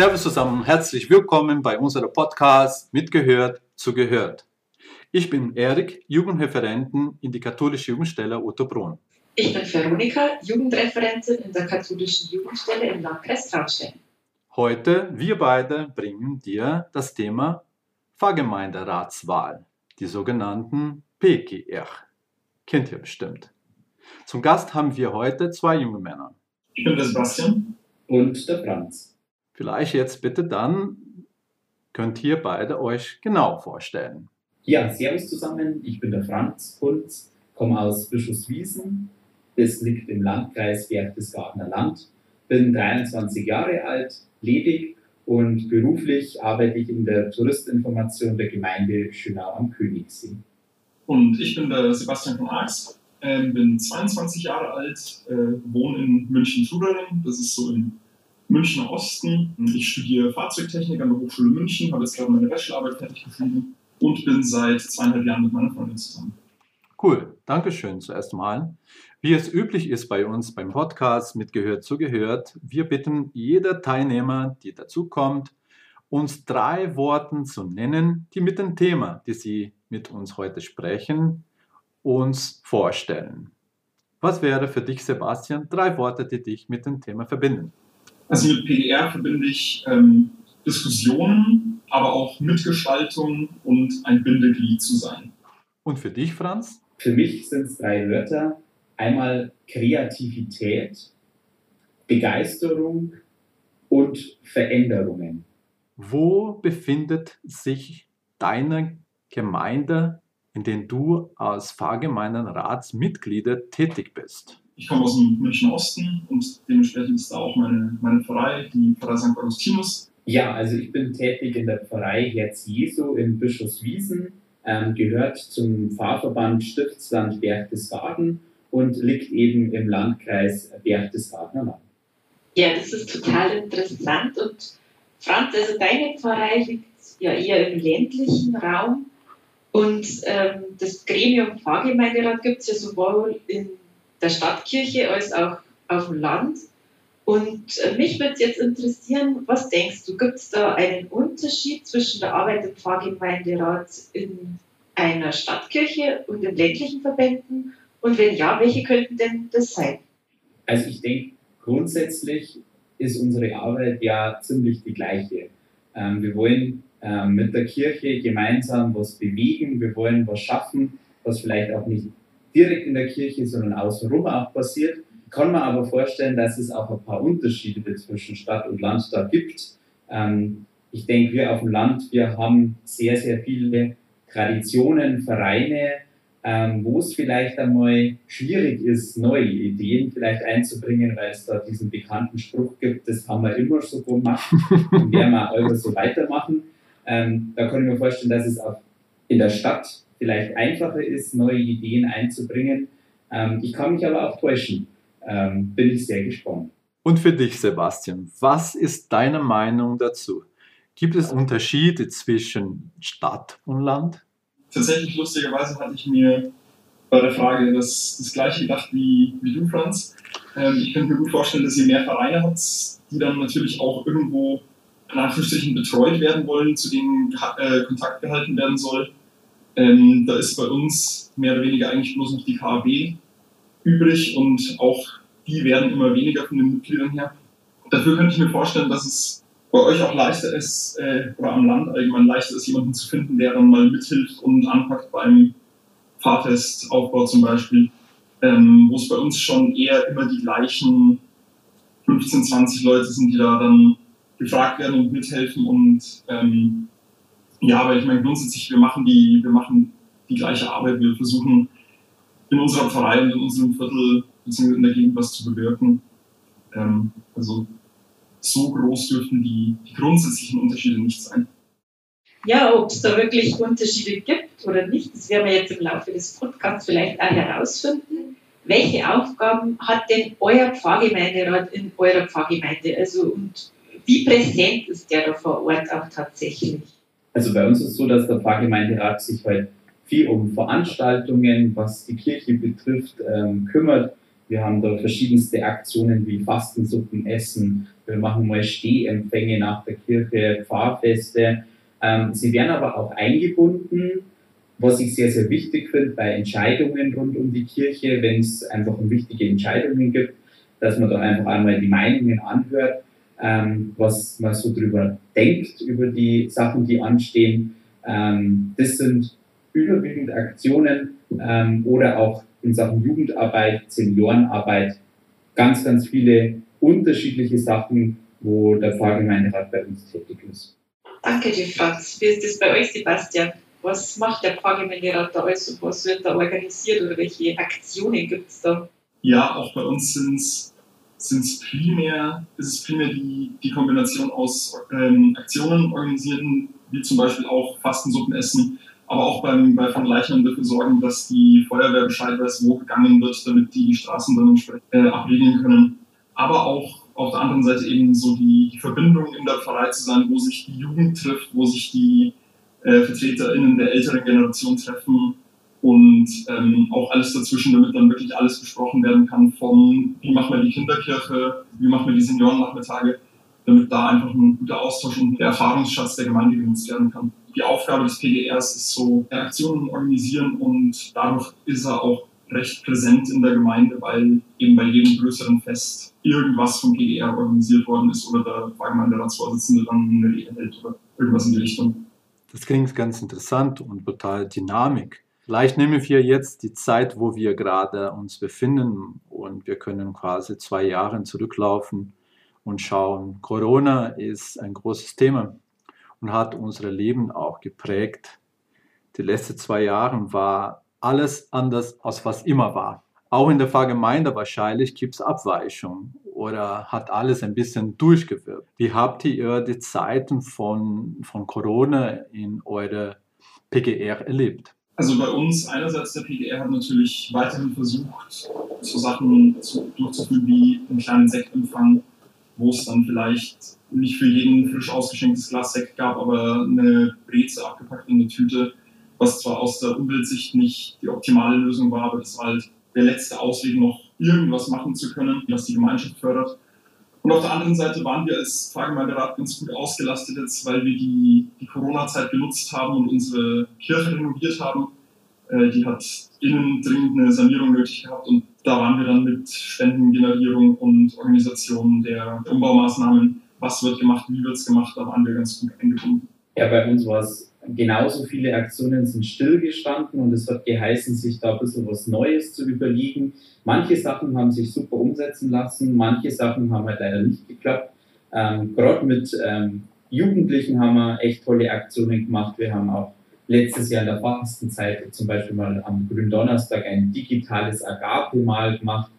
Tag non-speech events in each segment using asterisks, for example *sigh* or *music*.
Servus zusammen, herzlich willkommen bei unserem Podcast Mitgehört, zugehört. Ich bin Erik, Jugendreferenten in die katholische Jugendstelle Ottobrunn. Ich bin Veronika, Jugendreferentin in der katholischen Jugendstelle im Landkreis Traunstein. Heute, wir beide bringen dir das Thema Pfarrgemeinderatswahl, die sogenannten PGR. Kennt ihr bestimmt. Zum Gast haben wir heute zwei junge Männer. Ich bin der Sebastian. Und der Franz. Vielleicht jetzt bitte dann könnt ihr beide euch genau vorstellen. Ja, Servus zusammen, ich bin der Franz Kunz, komme aus Bischofswiesen. Das liegt im Landkreis Berchtesgadener Land. Bin 23 Jahre alt, ledig und beruflich arbeite ich in der Touristinformation der Gemeinde Schönau am Königssee. Und ich bin der Sebastian von Arx, äh, bin 22 Jahre alt, äh, wohne in München-Trudering, das ist so im Münchner Osten. Ich studiere Fahrzeugtechnik an der Hochschule München, habe jetzt gerade meine Bachelorarbeit fertig geschrieben und bin seit zweieinhalb Jahren mit meiner Freundin zusammen. Cool, Dankeschön zuerst mal. Wie es üblich ist bei uns beim Podcast mit Gehört zugehört, wir bitten jeder Teilnehmer, die dazukommt, uns drei Worte zu nennen, die mit dem Thema, die sie mit uns heute sprechen, uns vorstellen. Was wäre für dich, Sebastian, drei Worte, die dich mit dem Thema verbinden? Also mit PDR verbinde ich ähm, Diskussionen, aber auch Mitgestaltung und ein Bindeglied zu sein. Und für dich, Franz? Für mich sind es drei Wörter. Einmal Kreativität, Begeisterung und Veränderungen. Wo befindet sich deine Gemeinde, in der du als Pfarrgemeindenratsmitglieder tätig bist? Ich komme aus dem München Osten und dementsprechend ist da auch meine, meine Pfarrei, die Pfarrei St. Augustinus. Ja, also ich bin tätig in der Pfarrei Herz Jesu in Bischofswiesen, ähm, gehört zum Pfarrverband Stiftsland Berchtesgaden und liegt eben im Landkreis Berchtesgadener Land. Ja, das ist total interessant und Franz, also deine Pfarrei liegt ja eher im ländlichen Raum und ähm, das Gremium Pfarrgemeinderat gibt es ja sowohl in der Stadtkirche als auch auf dem Land. Und äh, mich würde jetzt interessieren, was denkst du, gibt es da einen Unterschied zwischen der Arbeit im Pfarrgemeinderat in einer Stadtkirche und in ländlichen Verbänden? Und wenn ja, welche könnten denn das sein? Also ich denke, grundsätzlich ist unsere Arbeit ja ziemlich die gleiche. Ähm, wir wollen ähm, mit der Kirche gemeinsam was bewegen, wir wollen was schaffen, was vielleicht auch nicht direkt in der Kirche, sondern außenrum auch passiert. Kann man aber vorstellen, dass es auch ein paar Unterschiede zwischen Stadt und Land da gibt. Ähm, ich denke, wir auf dem Land, wir haben sehr, sehr viele Traditionen, Vereine, ähm, wo es vielleicht einmal schwierig ist, neue Ideen vielleicht einzubringen, weil es da diesen bekannten Spruch gibt, das haben wir immer so gemacht *laughs* und werden wir auch so weitermachen. Ähm, da kann ich mir vorstellen, dass es auch in der Stadt vielleicht einfacher ist, neue Ideen einzubringen. Ähm, ich kann mich aber auch täuschen. Ähm, bin ich sehr gespannt. Und für dich, Sebastian, was ist deine Meinung dazu? Gibt es Unterschiede zwischen Stadt und Land? Tatsächlich, lustigerweise, hatte ich mir bei der Frage das, das gleiche gedacht wie, wie du, Franz. Ähm, ich könnte mir gut vorstellen, dass ihr mehr Vereine habt, die dann natürlich auch irgendwo in Anführungsstrichen betreut werden wollen, zu denen äh, Kontakt gehalten werden soll. Ähm, da ist bei uns mehr oder weniger eigentlich bloß noch die KAB übrig und auch die werden immer weniger von den Mitgliedern her. Dafür könnte ich mir vorstellen, dass es bei euch auch leichter ist, äh, oder am Land allgemein leichter ist, jemanden zu finden, der dann mal mithilft und anpackt beim Fahrtestaufbau zum Beispiel, ähm, wo es bei uns schon eher immer die gleichen 15, 20 Leute sind, die da dann gefragt werden und mithelfen und ähm, ja, aber ich meine grundsätzlich, wir machen die, wir machen die gleiche Arbeit. Wir versuchen in unserer Pfarrei und in unserem Viertel bzw. in der Gegend was zu bewirken. Ähm, also so groß dürften die, die grundsätzlichen Unterschiede nicht sein. Ja, ob es da wirklich Unterschiede gibt oder nicht, das werden wir jetzt im Laufe des Podcasts vielleicht auch herausfinden. Welche Aufgaben hat denn euer Pfarrgemeinderat in eurer Pfarrgemeinde? Also und wie präsent ist der da vor Ort auch tatsächlich? Also bei uns ist es so, dass der Pfarrgemeinderat sich halt viel um Veranstaltungen, was die Kirche betrifft, ähm, kümmert. Wir haben da verschiedenste Aktionen wie Fastensuppen, Essen. Wir machen mal Stehempfänge nach der Kirche, Pfarrfeste. Ähm, sie werden aber auch eingebunden, was ich sehr, sehr wichtig finde bei Entscheidungen rund um die Kirche, wenn es einfach um wichtige Entscheidungen gibt, dass man da einfach einmal die Meinungen anhört, ähm, was man so drüber denkt, über die Sachen, die anstehen. Ähm, das sind überwiegend Aktionen ähm, oder auch in Sachen Jugendarbeit, Seniorenarbeit, ganz, ganz viele unterschiedliche Sachen, wo der Pfarrgemeinderat bei uns tätig ist. Danke dir, Franz. Wie ist das bei euch, Sebastian? Was macht der Pfarrgemeinderat da alles und was wird da organisiert oder welche Aktionen gibt es da? Ja, auch bei uns sind es primär, ist es primär die, die Kombination aus ähm, Aktionen organisieren, wie zum Beispiel auch Fastensuppen essen, aber auch beim, bei Von Leichnam dafür sorgen, dass die Feuerwehr Bescheid weiß, wo gegangen wird, damit die die Straßen dann entsprechend äh, abriegeln können. Aber auch auf der anderen Seite eben so die, die Verbindung in der Pfarrei zu sein, wo sich die Jugend trifft, wo sich die äh, VertreterInnen der älteren Generation treffen und ähm, auch alles dazwischen, damit dann wirklich alles besprochen werden kann von wie machen wir die Kinderkirche, wie machen wir die Seniorennachmittage, damit da einfach ein guter Austausch und der Erfahrungsschatz der Gemeinde genutzt werden kann. Die Aufgabe des PGRs ist so Aktionen organisieren und dadurch ist er auch recht präsent in der Gemeinde, weil eben bei jedem größeren Fest irgendwas vom PGR organisiert worden ist oder der Pfarrgemeinderatsvorsitzende dann eine Rede hält oder irgendwas in die Richtung. Das klingt ganz interessant und total dynamisch. Vielleicht nehmen wir jetzt die Zeit, wo wir gerade uns befinden und wir können quasi zwei Jahre zurücklaufen und schauen. Corona ist ein großes Thema und hat unser Leben auch geprägt. Die letzten zwei Jahre war alles anders, als was immer war. Auch in der Pfarrgemeinde wahrscheinlich gibt es Abweichungen oder hat alles ein bisschen durchgewirkt. Wie habt ihr die Zeiten von, von Corona in eure PGR erlebt? Also bei uns einerseits der PGR hat natürlich weiterhin versucht, so Sachen zu, durchzuführen wie einen kleinen Sektempfang, wo es dann vielleicht nicht für jeden frisch ausgeschenktes Glas Sekt gab, aber eine Breze abgepackt in eine Tüte, was zwar aus der Umweltsicht nicht die optimale Lösung war, aber das war halt der letzte Ausweg, noch irgendwas machen zu können, was die Gemeinschaft fördert. Und auf der anderen Seite waren wir als Pfarrgemeinderat ganz gut ausgelastet jetzt, weil wir die, die Corona-Zeit genutzt haben und unsere Kirche renoviert haben. Äh, die hat innen dringend eine Sanierung nötig gehabt und da waren wir dann mit Spendengenerierung und Organisation der Umbaumaßnahmen, was wird gemacht, wie wird es gemacht, da waren wir ganz gut eingebunden. Ja, bei uns war es genauso viele Aktionen sind stillgestanden und es hat geheißen, sich da ein bisschen was Neues zu überlegen. Manche Sachen haben sich super umsetzen lassen, manche Sachen haben halt leider nicht geklappt. Ähm, Gerade mit ähm, Jugendlichen haben wir echt tolle Aktionen gemacht. Wir haben auch letztes Jahr in der Fastenzeit zum Beispiel mal am Gründonnerstag ein digitales Agape-Mal gemacht.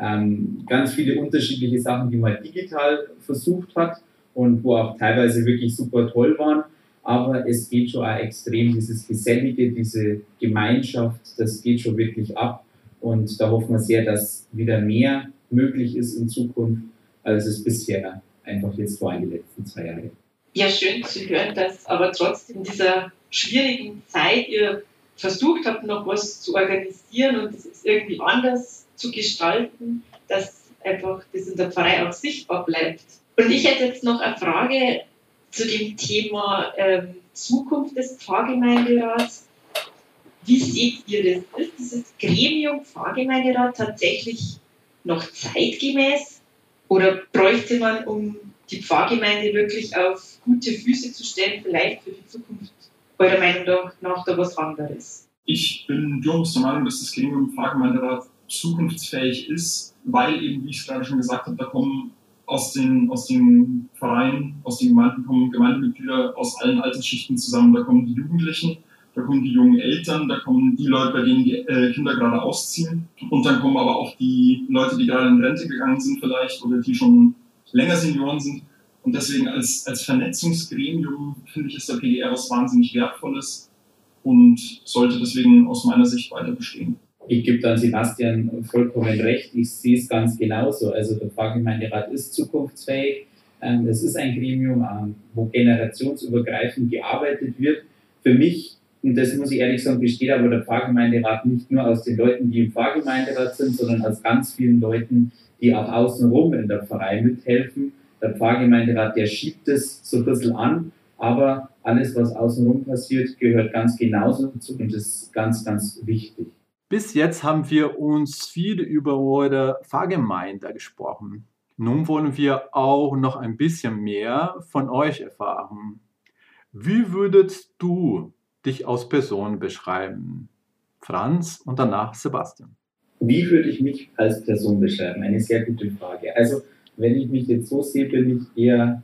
Ähm, ganz viele unterschiedliche Sachen, die man digital versucht hat und wo auch teilweise wirklich super toll waren aber es geht schon auch extrem, dieses Gesellige, diese Gemeinschaft, das geht schon wirklich ab. Und da hoffen wir sehr, dass wieder mehr möglich ist in Zukunft, als es bisher einfach jetzt war in den letzten zwei Jahren. Ja, schön zu hören, dass aber trotzdem in dieser schwierigen Zeit ihr versucht habt, noch was zu organisieren und es irgendwie anders zu gestalten, dass einfach das in der Pfarrei auch sichtbar bleibt. Und ich hätte jetzt noch eine Frage zu dem Thema ähm, Zukunft des Pfarrgemeinderats. Wie seht ihr das? Ist dieses Gremium Pfarrgemeinderat tatsächlich noch zeitgemäß? Oder bräuchte man, um die Pfarrgemeinde wirklich auf gute Füße zu stellen, vielleicht für die Zukunft eurer Meinung nach da was anderes? Ich bin durchaus der Meinung, dass das Gremium Pfarrgemeinderat zukunftsfähig ist, weil eben, wie ich es gerade schon gesagt habe, da kommen aus den, aus den Vereinen, aus den Gemeinden kommen Gemeindemitglieder aus allen Altersschichten zusammen. Da kommen die Jugendlichen, da kommen die jungen Eltern, da kommen die Leute, bei denen die äh, Kinder gerade ausziehen. Und dann kommen aber auch die Leute, die gerade in Rente gegangen sind vielleicht oder die schon länger Senioren sind. Und deswegen als, als Vernetzungsgremium finde ich, ist der PGR was wahnsinnig Wertvolles und sollte deswegen aus meiner Sicht weiter bestehen. Ich gebe dann Sebastian vollkommen recht. Ich sehe es ganz genauso. Also der Pfarrgemeinderat ist zukunftsfähig. Ähm, es ist ein Gremium, ähm, wo generationsübergreifend gearbeitet wird. Für mich, und das muss ich ehrlich sagen, besteht aber der Pfarrgemeinderat nicht nur aus den Leuten, die im Pfarrgemeinderat sind, sondern aus ganz vielen Leuten, die auch außenrum in der Pfarrei mithelfen. Der Pfarrgemeinderat, der schiebt es so ein bisschen an, aber alles, was außenrum passiert, gehört ganz genauso dazu und ist ganz, ganz wichtig. Bis jetzt haben wir uns viel über eure Pfarrgemeinde gesprochen. Nun wollen wir auch noch ein bisschen mehr von euch erfahren. Wie würdest du dich als Person beschreiben? Franz und danach Sebastian. Wie würde ich mich als Person beschreiben? Eine sehr gute Frage. Also, wenn ich mich jetzt so sehe, bin ich eher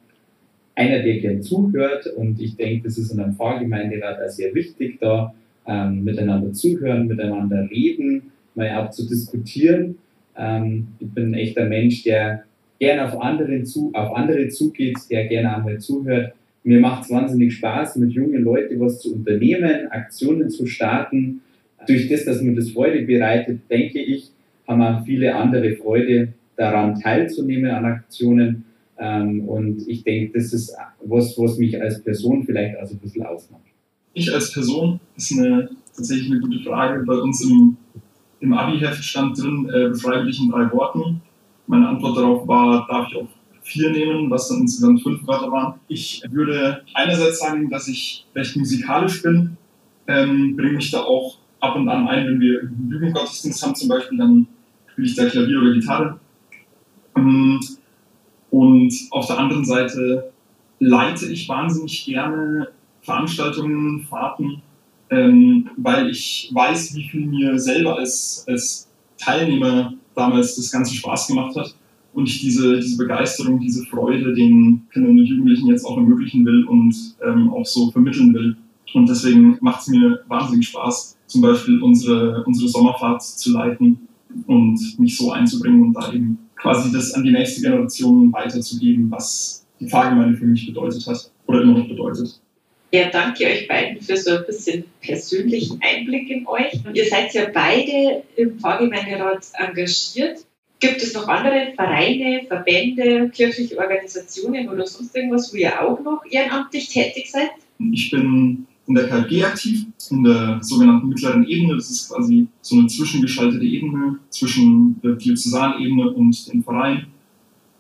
einer, der gern zuhört und ich denke, das ist in einem Pfarrgemeinderat auch sehr wichtig, da ähm, miteinander zuhören, miteinander reden, mal auch zu diskutieren. Ähm, ich bin ein echter Mensch, der gerne auf, zu, auf andere zugeht, der gerne einmal zuhört. Mir macht es wahnsinnig Spaß, mit jungen Leuten was zu unternehmen, Aktionen zu starten. Durch das, dass mir das Freude bereitet, denke ich, haben auch viele andere Freude daran teilzunehmen an Aktionen. Ähm, und ich denke, das ist was, was mich als Person vielleicht auch so ein bisschen ausmacht. Ich als Person ist eine, tatsächlich eine gute Frage. Bei uns im, im Abi-Heft stand drin, äh, beschreibe dich in drei Worten. Meine Antwort darauf war, darf ich auch vier nehmen, was dann insgesamt fünf Wörter waren. Ich würde einerseits sagen, dass ich recht musikalisch bin, ähm, bringe mich da auch ab und an ein, wenn wir einen Jugendgottesdienst haben zum Beispiel, dann spiele ich da Klavier oder Gitarre. Ähm, und auf der anderen Seite leite ich wahnsinnig gerne Veranstaltungen, Fahrten, ähm, weil ich weiß, wie viel mir selber als, als Teilnehmer damals das Ganze Spaß gemacht hat und ich diese, diese Begeisterung, diese Freude den Kindern und Jugendlichen jetzt auch ermöglichen will und ähm, auch so vermitteln will. Und deswegen macht es mir wahnsinnig Spaß, zum Beispiel unsere, unsere Sommerfahrt zu leiten und mich so einzubringen und da eben quasi das an die nächste Generation weiterzugeben, was die Pfarrgemeinde für mich bedeutet hat oder immer noch bedeutet. Ja, danke euch beiden für so ein bisschen persönlichen Einblick in euch. Ihr seid ja beide im Pfarrgemeinderat engagiert. Gibt es noch andere Vereine, Verbände, kirchliche Organisationen oder sonst irgendwas, wo ihr auch noch ehrenamtlich tätig seid? Ich bin in der KfG aktiv, in der sogenannten mittleren Ebene. Das ist quasi so eine zwischengeschaltete Ebene zwischen der Diözesanebene und dem Verein.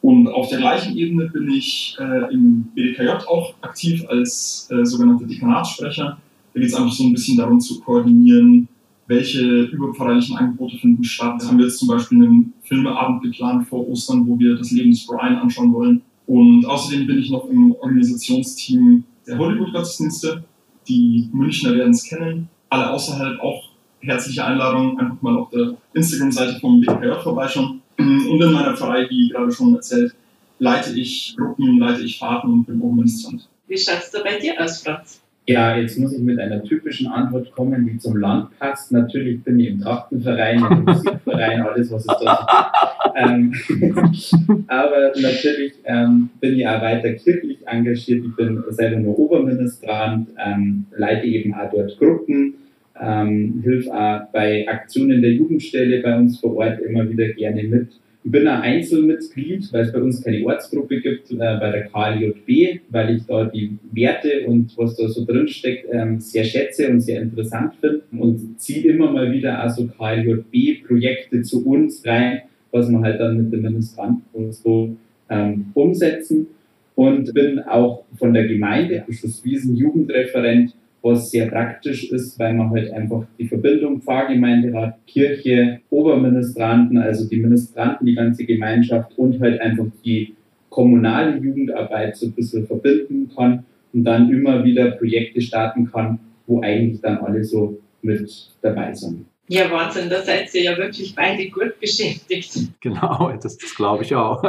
Und auf der gleichen Ebene bin ich äh, im BDKJ auch aktiv als äh, sogenannter Dekanatssprecher. Da geht es einfach so ein bisschen darum zu koordinieren, welche überpfarrlichen Angebote finden statt. Da haben wir jetzt zum Beispiel einen Filmeabend geplant vor Ostern, wo wir das Leben des Brian anschauen wollen. Und außerdem bin ich noch im Organisationsteam der Hollywood-Gottesdienste. Die Münchner werden es kennen. Alle außerhalb auch herzliche Einladung, einfach mal auf der Instagram-Seite vom BDKJ vorbeischauen. Und in meiner Pfarrei, wie gerade schon erzählt, leite ich Gruppen, leite ich Fahrten und bin Oberministrant. Wie schaut es da bei dir aus, Franz? Ja, jetzt muss ich mit einer typischen Antwort kommen, die zum Land passt. Natürlich bin ich im Trachtenverein, im Musikverein, alles, was es da gibt. Ähm, *laughs* aber natürlich ähm, bin ich auch weiter kirchlich engagiert. Ich bin selber nur Oberministrant, ähm, leite eben auch dort Gruppen, ähm, hilf auch bei Aktionen der Jugendstelle bei uns vor Ort immer wieder gerne mit. Ich bin ein Einzelmitglied, weil es bei uns keine Ortsgruppe gibt, äh, bei der KLJB, weil ich da die Werte und was da so drin steckt ähm, sehr schätze und sehr interessant finde und ziehe immer mal wieder also KLJB-Projekte zu uns rein, was wir halt dann mit den Ministranten und so ähm, umsetzen und bin auch von der Gemeinde Bischofswiesen Jugendreferent was sehr praktisch ist, weil man halt einfach die Verbindung Pfarrgemeinderat, Kirche, Oberministranten, also die Ministranten, die ganze Gemeinschaft und halt einfach die kommunale Jugendarbeit so ein bisschen verbinden kann und dann immer wieder Projekte starten kann, wo eigentlich dann alle so mit dabei sind. Ja, Wahnsinn, da seid ihr ja wirklich beide gut beschäftigt. Genau, das, das glaube ich auch.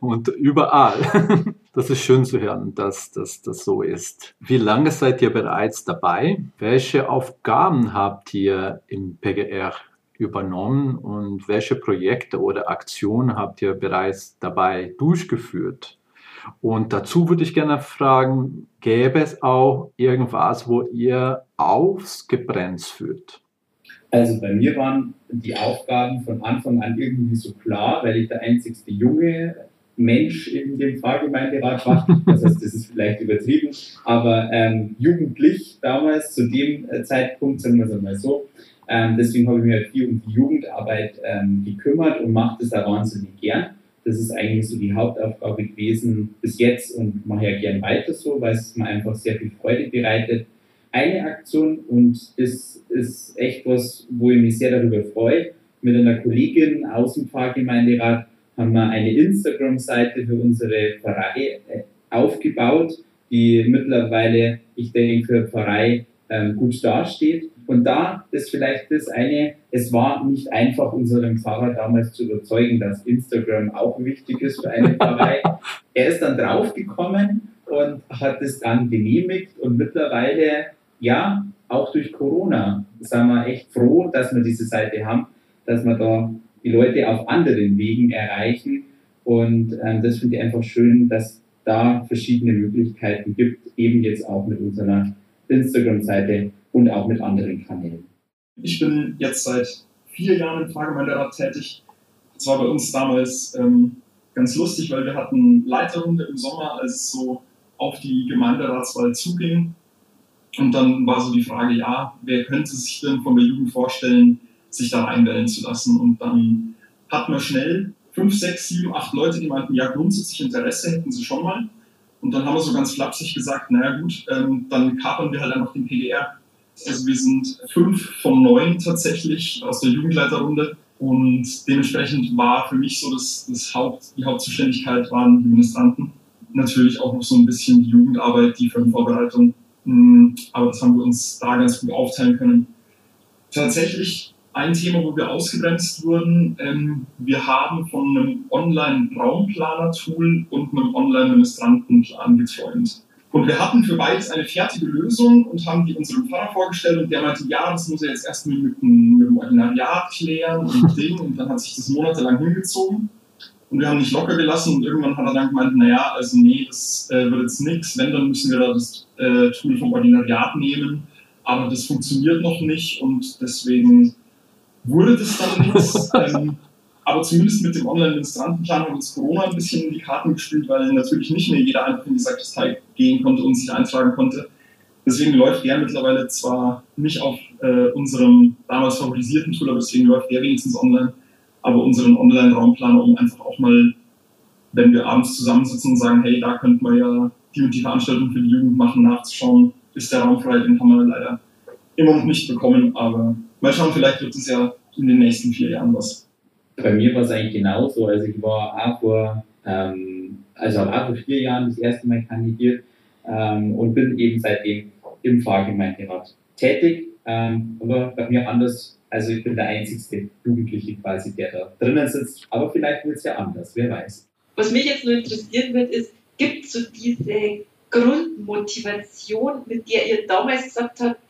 Und überall. Das ist schön zu hören, dass das so ist. Wie lange seid ihr bereits dabei? Welche Aufgaben habt ihr im PGR übernommen und welche Projekte oder Aktionen habt ihr bereits dabei durchgeführt? Und dazu würde ich gerne fragen, gäbe es auch irgendwas, wo ihr ausgebremst fühlt? Also bei mir waren die Aufgaben von Anfang an irgendwie so klar, weil ich der einzigste junge Mensch in dem Pfarrgemeinderat war. Das heißt, das ist vielleicht übertrieben, aber ähm, jugendlich damals zu dem äh, Zeitpunkt, sagen wir es einmal so. Ähm, deswegen habe ich mich halt viel um die Jugendarbeit ähm, gekümmert und mache das da wahnsinnig gern. Das ist eigentlich so die Hauptaufgabe gewesen bis jetzt und mache ja gern weiter so, weil es mir einfach sehr viel Freude bereitet. Eine Aktion und das ist echt was, wo ich mich sehr darüber freue. Mit einer Kollegin aus dem Pfarrgemeinderat haben wir eine Instagram-Seite für unsere Pfarrei äh, aufgebaut, die mittlerweile, ich denke, für Pfarrei ähm, gut dasteht. Und da ist vielleicht das eine, es war nicht einfach, unseren Pfarrer damals zu überzeugen, dass Instagram auch wichtig ist für eine Pfarrei. *laughs* er ist dann draufgekommen und hat es dann genehmigt und mittlerweile, ja, auch durch Corona, sind wir echt froh, dass wir diese Seite haben, dass wir da die Leute auf anderen Wegen erreichen. Und ähm, das finde ich einfach schön, dass da verschiedene Möglichkeiten gibt, eben jetzt auch mit unserer Instagram-Seite und auch mit anderen Kanälen. Ich bin jetzt seit vier Jahren im Pfarrgemeinderat tätig. Das war bei uns damals ähm, ganz lustig, weil wir hatten Leiterrunde im Sommer, als es so auf die Gemeinderatswahl zuging. Und dann war so die Frage, ja, wer könnte sich denn von der Jugend vorstellen, sich da reinwählen zu lassen? Und dann hatten wir schnell fünf, sechs, sieben, acht Leute, die meinten, ja, grundsätzlich Interesse hätten sie schon mal. Und dann haben wir so ganz flapsig gesagt, naja gut, ähm, dann kapern wir halt einfach den PDR. Also wir sind fünf von neun tatsächlich aus der Jugendleiterrunde und dementsprechend war für mich so das, das Haupt, die Hauptzuständigkeit waren die Ministranten. Natürlich auch noch so ein bisschen die Jugendarbeit, die Firmenvorbereitung. Mm, aber das haben wir uns da ganz gut aufteilen können. Tatsächlich ein Thema, wo wir ausgebremst wurden. Ähm, wir haben von einem Online-Raumplaner-Tool und einem Online-Ministrantenplan geträumt. Und wir hatten für beides eine fertige Lösung und haben die unserem Pfarrer vorgestellt und der meinte, ja, das muss er jetzt erstmal mit, mit dem Ordinariat klären und *laughs* Ding. Und dann hat sich das monatelang hingezogen. Und wir haben nicht locker gelassen und irgendwann hat er dann gemeint, naja, also nee, das äh, wird jetzt nichts. Wenn, dann müssen wir da das äh, Tool vom Ordinariat nehmen. Aber das funktioniert noch nicht und deswegen wurde das dann nichts. ähm, aber zumindest mit dem Online-Ministrantenplan hat uns Corona ein bisschen in die Karten gespielt, weil natürlich nicht mehr jeder einfach in die Sakristei gehen konnte und sich eintragen konnte. Deswegen läuft der mittlerweile zwar nicht auf äh, unserem damals favorisierten Tool, aber deswegen läuft der wenigstens online, aber unseren Online-Raumplaner, um einfach auch mal, wenn wir abends zusammensitzen und sagen, hey, da könnten wir ja die und die Veranstaltung für die Jugend machen, nachzuschauen, ist der Raum frei, den haben wir leider immer noch nicht bekommen, aber mal schauen, vielleicht wird es ja in den nächsten vier Jahren was. Bei mir war es eigentlich genauso. Also ich war auch vor, ähm, also auch vor vier Jahren das erste Mal kandidiert ähm, und bin eben seitdem im Pfarrgemeinderat tätig. Ähm, aber bei mir anders, also ich bin der einzigste Jugendliche quasi, der da drinnen sitzt. Aber vielleicht wird es ja anders, wer weiß. Was mich jetzt nur interessieren wird, ist, gibt es so diese Grundmotivation, mit der ihr damals gesagt habt,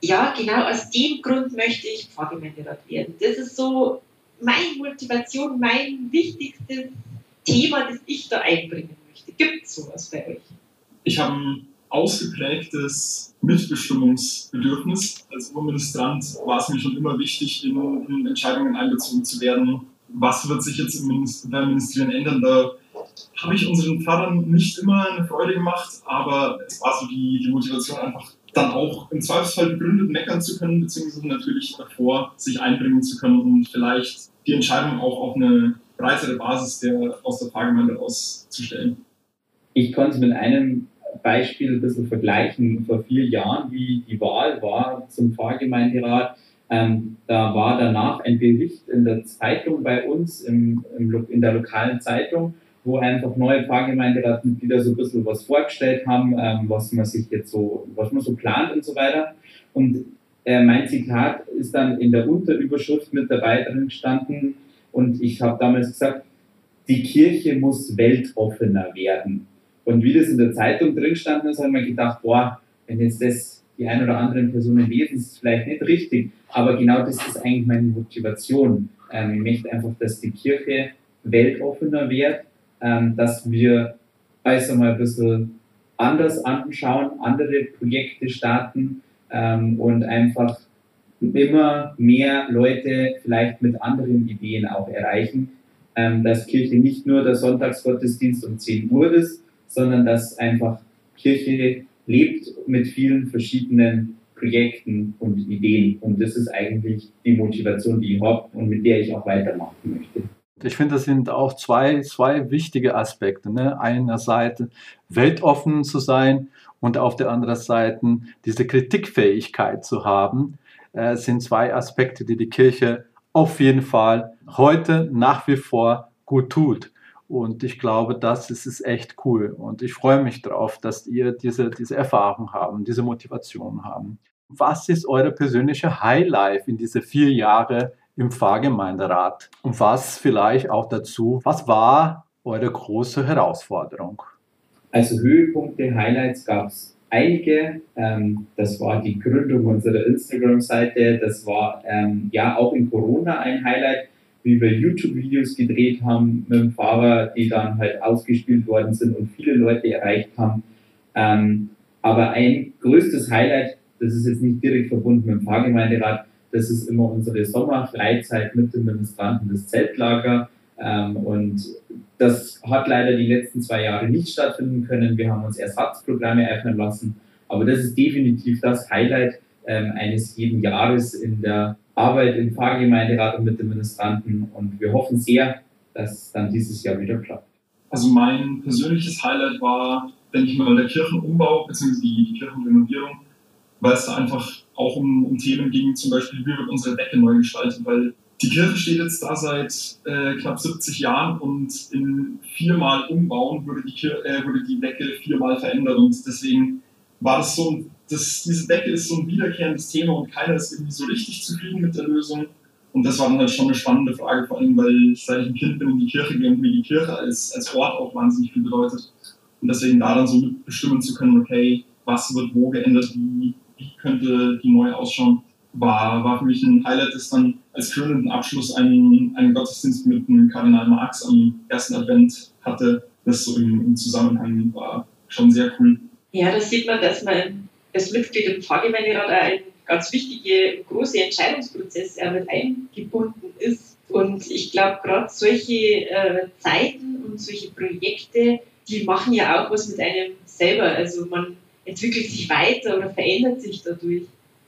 ja, genau aus dem Grund möchte ich Pfarrgemeinderat werden. Das ist so meine Motivation, mein wichtigstes Thema, das ich da einbringen möchte. Gibt es sowas bei euch? Ich habe ein ausgeprägtes Mitbestimmungsbedürfnis. Als Oberministrant war es mir schon immer wichtig, in, in Entscheidungen einbezogen zu werden. Was wird sich jetzt im Ministerium ändern? Da habe ich unseren Pfarrern nicht immer eine Freude gemacht, aber es war so die, die Motivation einfach dann auch im Zweifelsfall begründet meckern zu können, beziehungsweise natürlich davor sich einbringen zu können und vielleicht die Entscheidung auch auf eine breitere Basis der, aus der Pfarrgemeinde auszustellen. Ich konnte mit einem Beispiel ein bisschen vergleichen. Vor vier Jahren, wie die Wahl war zum Pfarrgemeinderat, ähm, da war danach ein Bericht in der Zeitung bei uns, im, im, in der lokalen Zeitung, wo einfach neue Pfarrgemeinderatsmitglieder so ein bisschen was vorgestellt haben, ähm, was man sich jetzt so, was man so plant und so weiter. Und äh, mein Zitat ist dann in der Unterüberschrift mit dabei drin gestanden und ich habe damals gesagt, die Kirche muss weltoffener werden. Und wie das in der Zeitung drin stand, ist, habe ich mir gedacht, boah, wenn jetzt das die ein oder anderen Personen lesen, ist es vielleicht nicht richtig. Aber genau das ist eigentlich meine Motivation. Ähm, ich möchte einfach, dass die Kirche weltoffener wird ähm, dass wir alles einmal ein bisschen anders anschauen, andere Projekte starten ähm, und einfach immer mehr Leute vielleicht mit anderen Ideen auch erreichen, ähm, dass Kirche nicht nur der Sonntagsgottesdienst um 10 Uhr ist, sondern dass einfach Kirche lebt mit vielen verschiedenen Projekten und Ideen. Und das ist eigentlich die Motivation, die ich habe und mit der ich auch weitermachen möchte. Ich finde, das sind auch zwei, zwei wichtige Aspekte. Ne? Einerseits weltoffen zu sein und auf der anderen Seite diese Kritikfähigkeit zu haben, äh, sind zwei Aspekte, die die Kirche auf jeden Fall heute nach wie vor gut tut. Und ich glaube, das ist, ist echt cool. Und ich freue mich darauf, dass ihr diese, diese Erfahrung haben, diese Motivation haben. Was ist eure persönliche Highlight in diese vier Jahre im Pfarrgemeinderat? Und was vielleicht auch dazu, was war eure große Herausforderung? Also Höhepunkte, Highlights gab es einige. Ähm, das war die Gründung unserer Instagram-Seite. Das war ähm, ja auch in Corona ein Highlight, wie wir YouTube-Videos gedreht haben mit dem Fahrer, die dann halt ausgespielt worden sind und viele Leute erreicht haben. Ähm, aber ein größtes Highlight, das ist jetzt nicht direkt verbunden mit dem Pfarrgemeinderat, das ist immer unsere Sommerfreizeit mit den Ministranten, das Zeltlager. Ähm, und das hat leider die letzten zwei Jahre nicht stattfinden können. Wir haben uns Ersatzprogramme eröffnen lassen. Aber das ist definitiv das Highlight ähm, eines jeden Jahres in der Arbeit im Pfarrgemeinderat und mit den Ministranten. Und wir hoffen sehr, dass es dann dieses Jahr wieder klappt. Also mein persönliches Highlight war, denke ich mal, der Kirchenumbau bzw. die Kirchenrenovierung, weil es da einfach auch um, um Themen ging, zum Beispiel, wie wird unsere Decke neu gestaltet, weil die Kirche steht jetzt da seit äh, knapp 70 Jahren und in viermal umbauen würde die, Kirche, äh, würde die Decke viermal verändert und deswegen war das so ein, das, diese Decke ist so ein wiederkehrendes Thema und keiner ist irgendwie so richtig zufrieden mit der Lösung. Und das war dann halt schon eine spannende Frage, vor allem, weil seit ich ein Kind bin in die Kirche gehe und mir die Kirche als, als Ort auch wahnsinnig viel bedeutet. Und deswegen da dann so bestimmen zu können, okay, was wird wo geändert, wie, wie könnte die neu ausschauen war, war für mich ein Highlight, ist dann als krönenden Abschluss einen, einen Gottesdienst mit dem Kardinal Marx am ersten Advent hatte. Das so im, im Zusammenhang war schon sehr cool. Ja, da sieht man, dass man als Mitglied im Pfarrgemeinderat ein ganz wichtige, große Entscheidungsprozesse mit eingebunden ist. Und ich glaube, gerade solche äh, Zeiten und solche Projekte, die machen ja auch was mit einem selber. Also man entwickelt sich weiter oder verändert sich dadurch.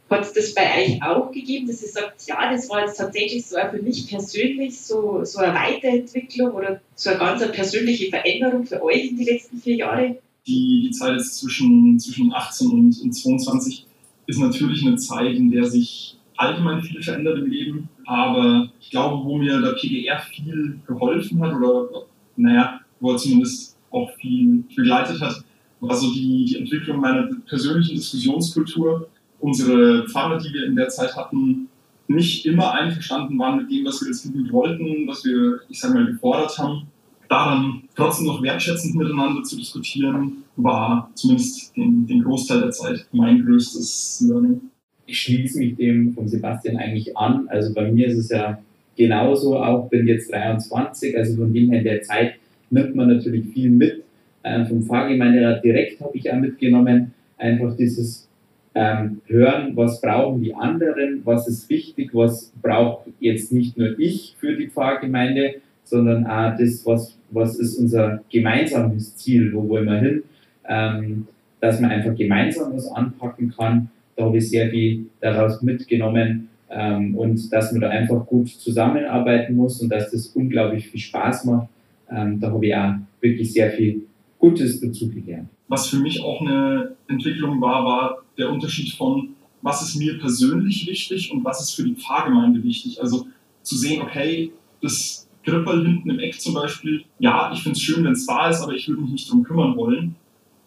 Hat es das bei euch auch gegeben, dass ihr sagt, ja, das war jetzt tatsächlich so für mich persönlich so, so eine Weiterentwicklung oder so eine ganz persönliche Veränderung für euch in die letzten vier Jahre? Die, die Zeit zwischen, zwischen 18 und, und 22 ist natürlich eine Zeit, in der sich allgemein viel verändert im Leben. Aber ich glaube, wo mir der PGR viel geholfen hat oder, naja, wo er zumindest auch viel begleitet hat, war so die, die Entwicklung meiner persönlichen Diskussionskultur unsere Pfarrer, die wir in der Zeit hatten, nicht immer einverstanden waren mit dem, was wir jetzt gut wollten, was wir, ich sage mal, gefordert haben. Daran trotzdem noch wertschätzend miteinander zu diskutieren, war zumindest den, den Großteil der Zeit mein größtes Learning. Ich schließe mich dem von Sebastian eigentlich an. Also bei mir ist es ja genauso, auch bin jetzt 23, also von dem her in der Zeit nimmt man natürlich viel mit. Ähm, vom Pfarrgemeinderat direkt habe ich auch mitgenommen, einfach dieses ähm, hören, was brauchen die anderen, was ist wichtig, was braucht jetzt nicht nur ich für die Pfarrgemeinde, sondern auch das, was, was ist unser gemeinsames Ziel, wo wollen wir hin, ähm, dass man einfach gemeinsam was anpacken kann. Da habe ich sehr viel daraus mitgenommen ähm, und dass man da einfach gut zusammenarbeiten muss und dass das unglaublich viel Spaß macht. Ähm, da habe ich auch wirklich sehr viel Gutes dazu gelernt. Was für mich auch eine Entwicklung war, war der Unterschied von, was ist mir persönlich wichtig und was ist für die Pfarrgemeinde wichtig. Also zu sehen, okay, das Gripperl hinten im Eck zum Beispiel, ja, ich finde es schön, wenn es da ist, aber ich würde mich nicht darum kümmern wollen.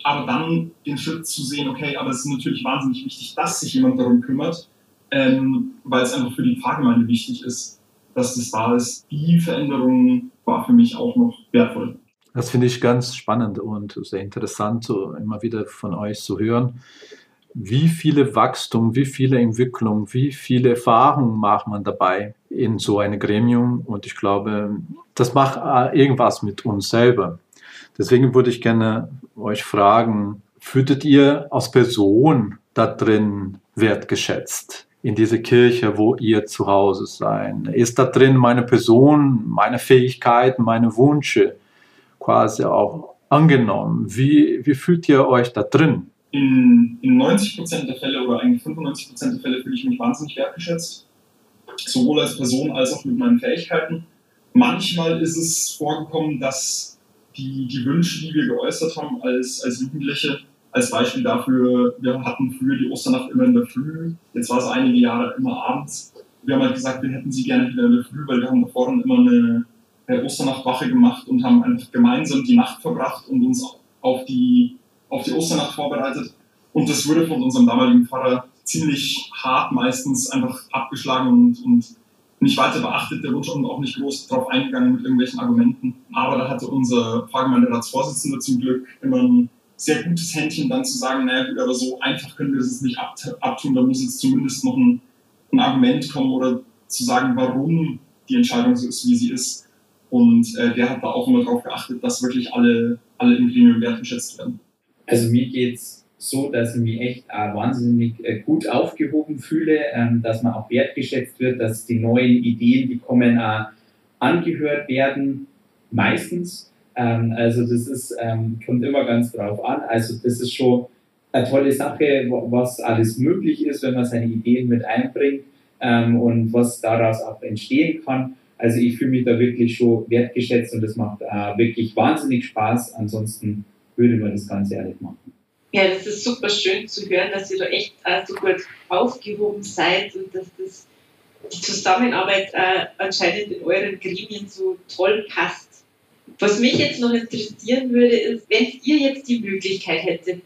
Aber dann den Schritt zu sehen, okay, aber es ist natürlich wahnsinnig wichtig, dass sich jemand darum kümmert, ähm, weil es einfach für die Pfarrgemeinde wichtig ist, dass das da ist. Die Veränderung war für mich auch noch wertvoll. Das finde ich ganz spannend und sehr interessant, so immer wieder von euch zu hören wie viele Wachstum, wie viele Entwicklung, wie viele Erfahrungen macht man dabei in so einem Gremium. Und ich glaube, das macht äh, irgendwas mit uns selber. Deswegen würde ich gerne euch fragen, fühltet ihr als Person da drin wertgeschätzt? in diese Kirche, wo ihr zu Hause seid? Ist da drin meine Person, meine Fähigkeiten, meine Wünsche quasi auch angenommen? Wie, wie fühlt ihr euch da drin? In, in 90 Prozent der Fälle oder eigentlich 95 Prozent der Fälle fühle ich mich wahnsinnig wertgeschätzt. Sowohl als Person als auch mit meinen Fähigkeiten. Manchmal ist es vorgekommen, dass die, die Wünsche, die wir geäußert haben als, als Jugendliche, als Beispiel dafür, wir hatten früher die Osternacht immer in der Früh, jetzt war es einige Jahre immer abends. Wir haben halt gesagt, wir hätten sie gerne wieder in der Früh, weil wir haben davor dann immer eine, eine Osternachtwache gemacht und haben einfach gemeinsam die Nacht verbracht und uns auf die, auf die Osternacht vorbereitet. Und das wurde von unserem damaligen Pfarrer ziemlich hart meistens einfach abgeschlagen und, und nicht weiter beachtet, der Wunsch und auch nicht groß darauf eingegangen mit irgendwelchen Argumenten. Aber da hatte unser Pfarrgemeinderatsvorsitzender zum Glück immer ein sehr gutes Händchen, dann zu sagen, naja gut, aber so einfach können wir es nicht abtun, da muss jetzt zumindest noch ein, ein Argument kommen oder zu sagen, warum die Entscheidung so ist, wie sie ist. Und äh, der hat da auch immer darauf geachtet, dass wirklich alle, alle im Gremium wertgeschätzt werden. Also mir geht es so, dass ich mich echt äh, wahnsinnig äh, gut aufgehoben fühle, ähm, dass man auch wertgeschätzt wird, dass die neuen Ideen, die kommen, äh, angehört werden, meistens. Ähm, also das ist, ähm, kommt immer ganz drauf an. Also das ist schon eine tolle Sache, was alles möglich ist, wenn man seine Ideen mit einbringt ähm, und was daraus auch entstehen kann. Also ich fühle mich da wirklich schon wertgeschätzt und das macht äh, wirklich wahnsinnig Spaß. Ansonsten würde man das Ganze ehrlich machen. Ja, das ist super schön zu hören, dass ihr da echt äh, so gut aufgehoben seid und dass das, die Zusammenarbeit äh, anscheinend in euren Gremien so toll passt. Was mich jetzt noch interessieren würde, ist, wenn ihr jetzt die Möglichkeit hättet,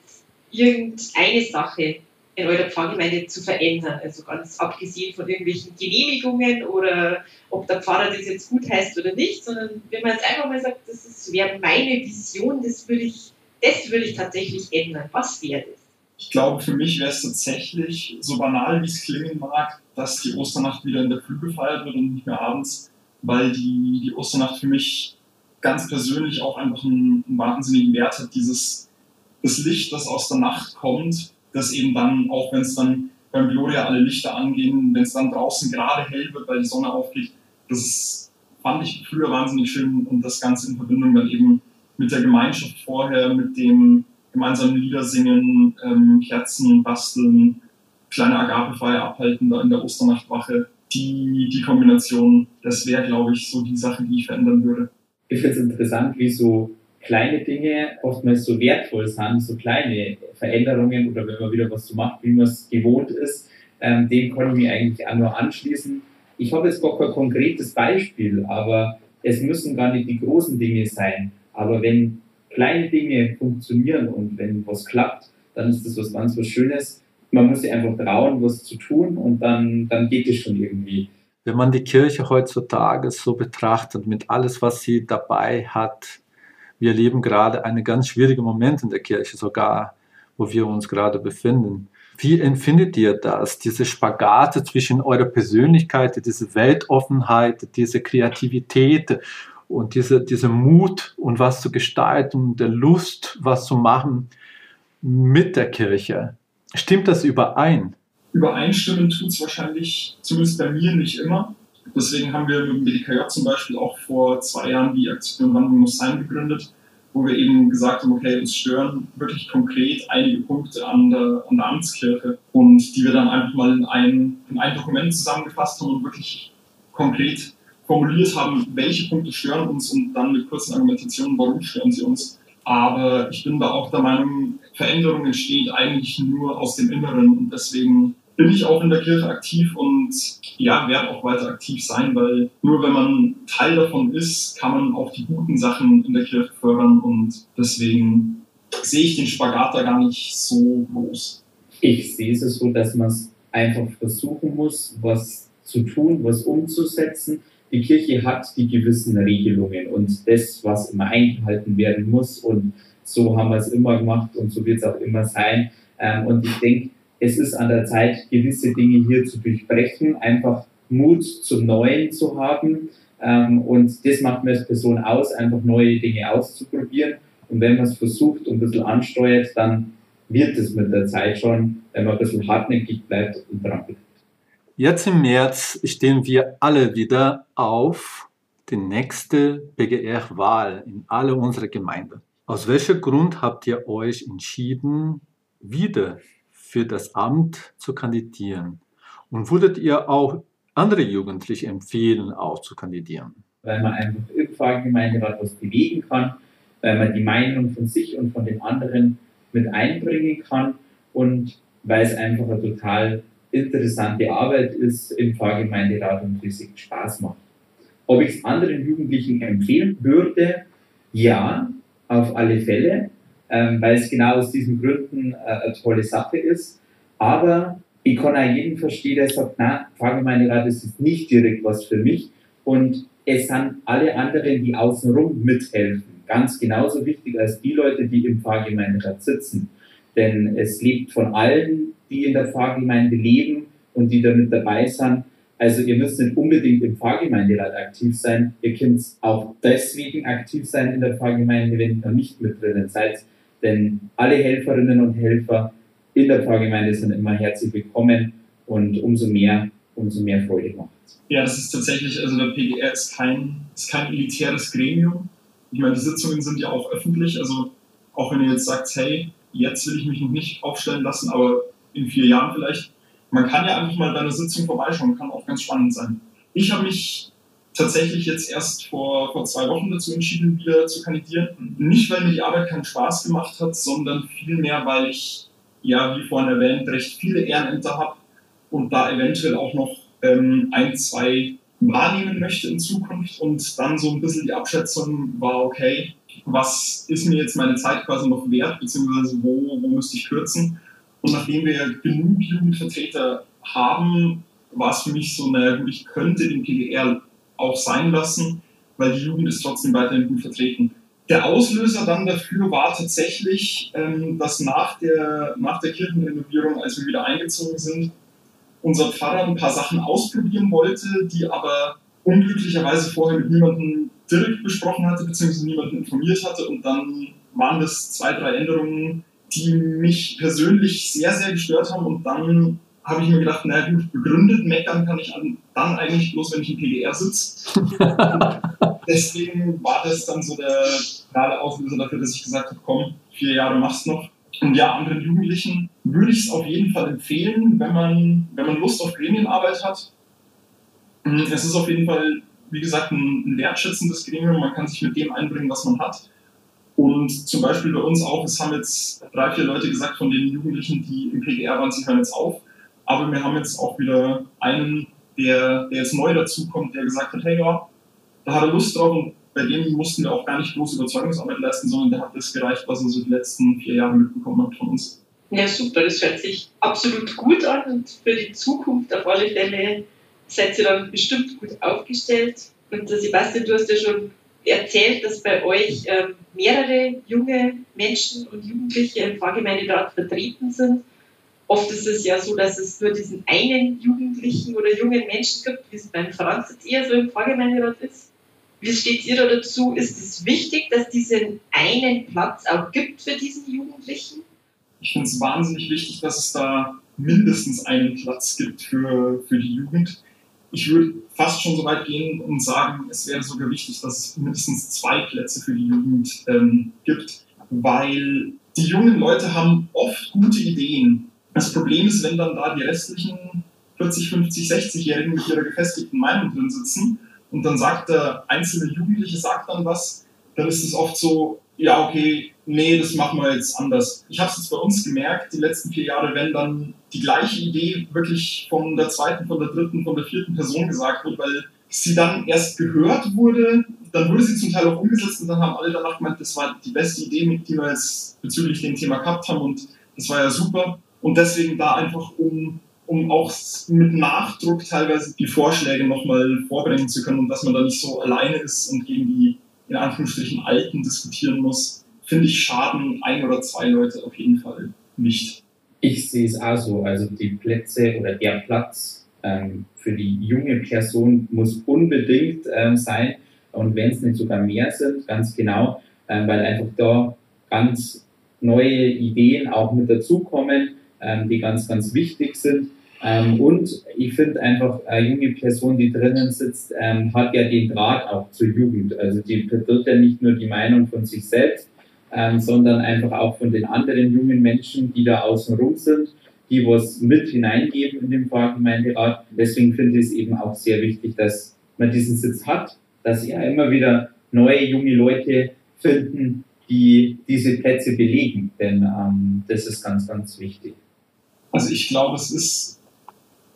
irgendeine Sache in eurer Pfarrgemeinde zu verändern, also ganz abgesehen von irgendwelchen Genehmigungen oder ob der Pfarrer das jetzt gut heißt oder nicht, sondern wenn man jetzt einfach mal sagt, das wäre meine Vision, das würde ich, das würde ich tatsächlich ändern. Was wäre das? Ich glaube, für mich wäre es tatsächlich, so banal wie es klingen mag, dass die Osternacht wieder in der Früh gefeiert wird und nicht mehr abends, weil die, die Osternacht für mich ganz persönlich auch einfach einen, einen wahnsinnigen Wert hat, dieses das Licht, das aus der Nacht kommt, das eben dann, auch wenn es dann beim Gloria alle Lichter angehen, wenn es dann draußen gerade hell wird, weil die Sonne aufgeht, das fand ich früher wahnsinnig schön und das Ganze in Verbindung dann eben mit der Gemeinschaft vorher, mit dem gemeinsamen Liedersingen, ähm, Kerzen basteln, kleine Agapefeier abhalten da in der Osternachtwache. Die, die Kombination, das wäre, glaube ich, so die Sache, die ich verändern würde ich finde es interessant, wie so kleine Dinge oftmals so wertvoll sind, so kleine Veränderungen oder wenn man wieder was so macht, wie man es gewohnt ist, ähm, dem kann ich mich eigentlich auch nur anschließen. Ich habe jetzt gar kein konkretes Beispiel, aber es müssen gar nicht die großen Dinge sein. Aber wenn kleine Dinge funktionieren und wenn was klappt, dann ist das was ganz was Schönes. Man muss sich einfach trauen, was zu tun und dann, dann geht es schon irgendwie wenn man die Kirche heutzutage so betrachtet, mit alles, was sie dabei hat, wir erleben gerade einen ganz schwierigen Moment in der Kirche, sogar wo wir uns gerade befinden. Wie empfindet ihr das, diese Spagate zwischen eurer Persönlichkeit, diese Weltoffenheit, diese Kreativität und diese, diese Mut und was zu gestalten der Lust, was zu machen mit der Kirche? Stimmt das überein? Übereinstimmen tut es wahrscheinlich, zumindest bei mir, nicht immer. Deswegen haben wir mit dem BDKJ zum Beispiel auch vor zwei Jahren die Aktion Wandlung muss sein gegründet, wo wir eben gesagt haben, okay, uns stören wirklich konkret einige Punkte an der, an der Amtskirche und die wir dann einfach mal in ein, in ein Dokument zusammengefasst haben und wirklich konkret formuliert haben, welche Punkte stören uns und dann mit kurzen Argumentationen, warum stören sie uns. Aber ich bin da auch der Meinung, Veränderung entsteht eigentlich nur aus dem Inneren und deswegen bin ich auch in der Kirche aktiv und ja, werde auch weiter aktiv sein, weil nur wenn man Teil davon ist, kann man auch die guten Sachen in der Kirche fördern und deswegen sehe ich den Spagat da gar nicht so groß. Ich sehe es so, dass man es einfach versuchen muss, was zu tun, was umzusetzen. Die Kirche hat die gewissen Regelungen und das, was immer eingehalten werden muss und so haben wir es immer gemacht und so wird es auch immer sein. Ähm, und ich denke, es ist an der Zeit, gewisse Dinge hier zu durchbrechen, einfach Mut zum Neuen zu haben. Ähm, und das macht mir als Person aus, einfach neue Dinge auszuprobieren. Und wenn man es versucht und ein bisschen ansteuert, dann wird es mit der Zeit schon, wenn man ein bisschen hartnäckig bleibt und dran bleibt. Jetzt im März stehen wir alle wieder auf die nächste BGR-Wahl in alle unsere Gemeinden. Aus welchem Grund habt ihr euch entschieden, wieder für das Amt zu kandidieren? Und würdet ihr auch andere Jugendliche empfehlen, auch zu kandidieren? Weil man einfach im Pfarrgemeinderat was bewegen kann, weil man die Meinung von sich und von den anderen mit einbringen kann und weil es einfach eine total interessante Arbeit ist im Pfarrgemeinderat und riesig Spaß macht. Ob ich es anderen Jugendlichen empfehlen würde? Ja, auf alle Fälle, ähm, weil es genau aus diesen Gründen äh, eine tolle Sache ist. Aber ich kann auch jeden verstehen, der sagt, na, Pfarrgemeinderat ist nicht direkt was für mich. Und es sind alle anderen, die außenrum mithelfen, ganz genauso wichtig als die Leute, die im Pfarrgemeinderat sitzen. Denn es lebt von allen, die in der Pfarrgemeinde leben und die damit dabei sind. Also ihr müsst nicht unbedingt im Pfarrgemeinderat aktiv sein. Ihr könnt auch deswegen aktiv sein in der Pfarrgemeinde, wenn ihr nicht mit drinnen seid. Denn alle Helferinnen und Helfer in der Pfarrgemeinde sind immer herzlich willkommen und umso mehr, umso mehr Freude macht. Ja, das ist tatsächlich, also der PGR ist kein, ist kein elitäres Gremium. Ich meine, die Sitzungen sind ja auch öffentlich. Also auch wenn ihr jetzt sagt, hey, jetzt will ich mich noch nicht aufstellen lassen, aber in vier Jahren vielleicht. Man kann ja einfach mal bei einer Sitzung vorbeischauen, kann auch ganz spannend sein. Ich habe mich tatsächlich jetzt erst vor, vor zwei Wochen dazu entschieden, wieder zu kandidieren. Nicht, weil mir die Arbeit keinen Spaß gemacht hat, sondern vielmehr, weil ich, ja, wie vorhin erwähnt, recht viele Ehrenämter habe und da eventuell auch noch ähm, ein, zwei wahrnehmen möchte in Zukunft und dann so ein bisschen die Abschätzung war, okay, was ist mir jetzt meine Zeit quasi noch wert, beziehungsweise wo, wo müsste ich kürzen. Und nachdem wir genug Jugendvertreter haben, war es für mich so, naja, ich könnte den PGR auch sein lassen, weil die Jugend ist trotzdem weiterhin gut vertreten. Der Auslöser dann dafür war tatsächlich, ähm, dass nach der, nach der Kirchenrenovierung, als wir wieder eingezogen sind, unser Pfarrer ein paar Sachen ausprobieren wollte, die aber unglücklicherweise vorher mit niemandem direkt besprochen hatte, beziehungsweise niemanden informiert hatte. Und dann waren das zwei, drei Änderungen, die mich persönlich sehr, sehr gestört haben. Und dann habe ich mir gedacht, na gut, begründet meckern kann ich dann eigentlich bloß, wenn ich im PGR sitze. *laughs* Deswegen war das dann so der gerade Auslöser dafür, dass ich gesagt habe, komm, vier Jahre machst noch. Und ja, anderen Jugendlichen würde ich es auf jeden Fall empfehlen, wenn man, wenn man Lust auf Gremienarbeit hat. Es ist auf jeden Fall, wie gesagt, ein, ein wertschätzendes Gremium. Man kann sich mit dem einbringen, was man hat. Und zum Beispiel bei uns auch, es haben jetzt drei, vier Leute gesagt von den Jugendlichen, die im PGR waren, sie hören jetzt auf. Aber wir haben jetzt auch wieder einen, der, der jetzt neu dazukommt, der gesagt hat, hey ja, da hat er Lust drauf und bei dem mussten wir auch gar nicht große Überzeugungsarbeit leisten, sondern der hat das gereicht, was er so die letzten vier Jahre mitbekommen hat von uns. Ja, super, das hört sich absolut gut an und für die Zukunft auf alle Fälle seid ihr dann bestimmt gut aufgestellt. Und Sebastian, du hast ja schon erzählt, dass bei euch ähm, mehrere junge Menschen und Jugendliche im Pfarrgemeinderat vertreten sind. Oft ist es ja so, dass es nur diesen einen Jugendlichen oder jungen Menschen gibt, wie es beim Franz jetzt eher so im Pfarrgemeinderat ist. Wie steht ihr da dazu? Ist es wichtig, dass es diesen einen Platz auch gibt für diesen Jugendlichen? Ich finde es wahnsinnig wichtig, dass es da mindestens einen Platz gibt für, für die Jugend. Ich würde fast schon so weit gehen und sagen, es wäre sogar wichtig, dass es mindestens zwei Plätze für die Jugend ähm, gibt, weil die jungen Leute haben oft gute Ideen. Das Problem ist, wenn dann da die restlichen 40, 50, 60-Jährigen mit ihrer gefestigten Meinung drin sitzen und dann sagt der einzelne Jugendliche, sagt dann was, dann ist es oft so, ja, okay, nee, das machen wir jetzt anders. Ich habe es jetzt bei uns gemerkt, die letzten vier Jahre, wenn dann die gleiche Idee wirklich von der zweiten, von der dritten, von der vierten Person gesagt wird, weil sie dann erst gehört wurde, dann wurde sie zum Teil auch umgesetzt und dann haben alle danach gemeint, das war die beste Idee, die wir jetzt bezüglich dem Thema gehabt haben und das war ja super. Und deswegen da einfach, um um auch mit Nachdruck teilweise die Vorschläge nochmal vorbringen zu können und dass man da nicht so alleine ist und gegen die in Anführungsstrichen Alten diskutieren muss, finde ich schaden ein oder zwei Leute auf jeden Fall nicht. Ich sehe es auch so. Also die Plätze oder der Platz ähm, für die junge Person muss unbedingt ähm, sein. Und wenn es nicht sogar mehr sind, ganz genau. ähm, weil einfach da ganz neue Ideen auch mit dazukommen, ähm, die ganz, ganz wichtig sind. Ähm, und ich finde einfach, eine junge Person, die drinnen sitzt, ähm, hat ja den Draht auch zur Jugend. Also die vertritt ja nicht nur die Meinung von sich selbst, ähm, sondern einfach auch von den anderen jungen Menschen, die da außen rum sind, die was mit hineingeben in den Pfarrgemeinderat. Deswegen finde ich es eben auch sehr wichtig, dass man diesen Sitz hat, dass ja immer wieder neue junge Leute finden, die diese Plätze belegen. Denn ähm, das ist ganz, ganz wichtig. Also ich glaube, es ist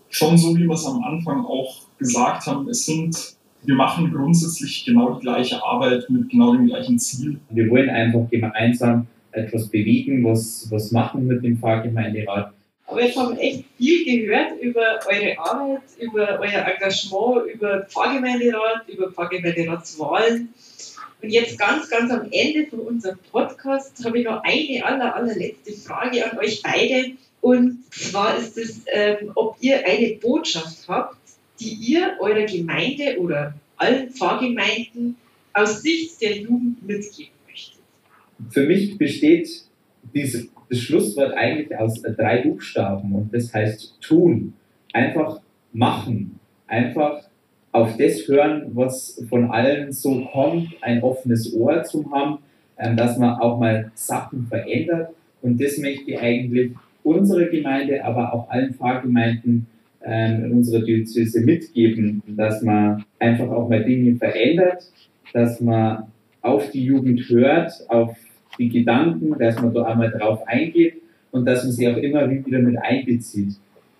schon so, wie wir es am Anfang auch gesagt haben, es sind, wir machen grundsätzlich genau die gleiche Arbeit mit genau dem gleichen Ziel. Wir wollen einfach gemeinsam etwas bewegen, was, was machen mit dem Pfarrgemeinderat. Aber jetzt haben wir echt viel gehört über eure Arbeit, über euer Engagement, über Pfarrgemeinderat, über Pfarrgemeinderatswahlen. Und jetzt ganz, ganz am Ende von unserem Podcast habe ich noch eine aller, allerletzte Frage an euch beide. Und zwar ist es, ähm, ob ihr eine Botschaft habt, die ihr eurer Gemeinde oder allen Pfarrgemeinden aus Sicht der Jugend mitgeben möchtet. Für mich besteht das Schlusswort eigentlich aus drei Buchstaben und das heißt tun. Einfach machen. Einfach auf das hören, was von allen so kommt, ein offenes Ohr zu haben, ähm, dass man auch mal Sachen verändert. Und das möchte ich eigentlich unsere Gemeinde, aber auch allen Pfarrgemeinden ähm, in unserer Diözese mitgeben, dass man einfach auch mal Dinge verändert, dass man auf die Jugend hört, auf die Gedanken, dass man da einmal drauf eingeht und dass man sie auch immer wieder mit einbezieht.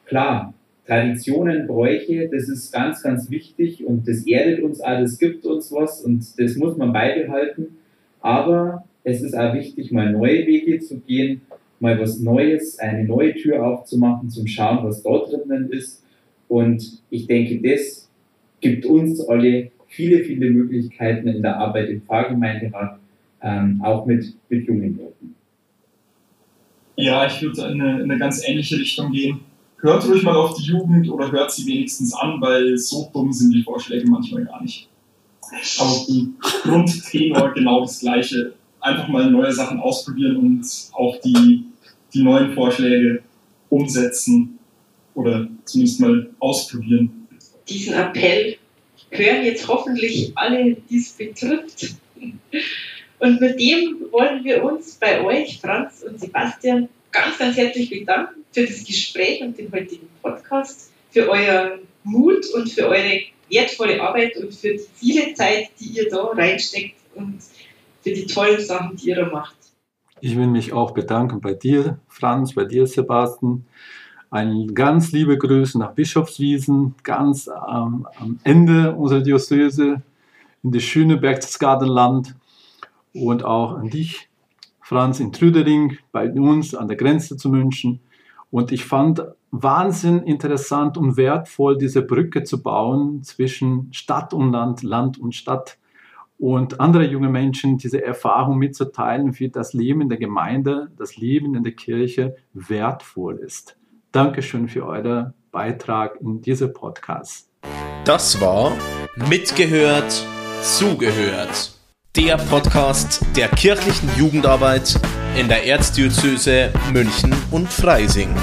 Klar, Traditionen, Bräuche, das ist ganz, ganz wichtig und das erdet uns auch, das gibt uns was und das muss man beibehalten. Aber es ist auch wichtig, mal neue Wege zu gehen mal was Neues, eine neue Tür aufzumachen, zum Schauen, was dort drinnen ist. Und ich denke, das gibt uns alle viele, viele Möglichkeiten in der Arbeit im Pfarrgemeinderat, ähm, auch mit, mit jungen Leuten. Ja, ich würde in eine, in eine ganz ähnliche Richtung gehen. Hört ruhig mal auf die Jugend oder hört sie wenigstens an, weil so dumm sind die Vorschläge manchmal gar nicht. Aber die Grundtenor genau das Gleiche. Einfach mal neue Sachen ausprobieren und auch die die neuen Vorschläge umsetzen oder zumindest mal ausprobieren. Diesen Appell hören jetzt hoffentlich alle, die es betrifft. Und mit dem wollen wir uns bei euch, Franz und Sebastian, ganz, ganz herzlich bedanken für das Gespräch und den heutigen Podcast, für euren Mut und für eure wertvolle Arbeit und für die viele Zeit, die ihr da reinsteckt und für die tollen Sachen, die ihr da macht. Ich will mich auch bedanken bei dir, Franz, bei dir, Sebastian. Ein ganz liebe Grüße nach Bischofswiesen, ganz ähm, am Ende unserer Diözese in das schöne Berchtesgadenland und auch an dich, Franz, in Trüdering, bei uns an der Grenze zu München. Und ich fand Wahnsinn interessant und wertvoll, diese Brücke zu bauen zwischen Stadt und Land, Land und Stadt und andere junge Menschen diese Erfahrung mitzuteilen, wie das Leben in der Gemeinde, das Leben in der Kirche wertvoll ist. Dankeschön für euren Beitrag in diesem Podcast. Das war Mitgehört, Zugehört. Der Podcast der kirchlichen Jugendarbeit in der Erzdiözese München und Freising.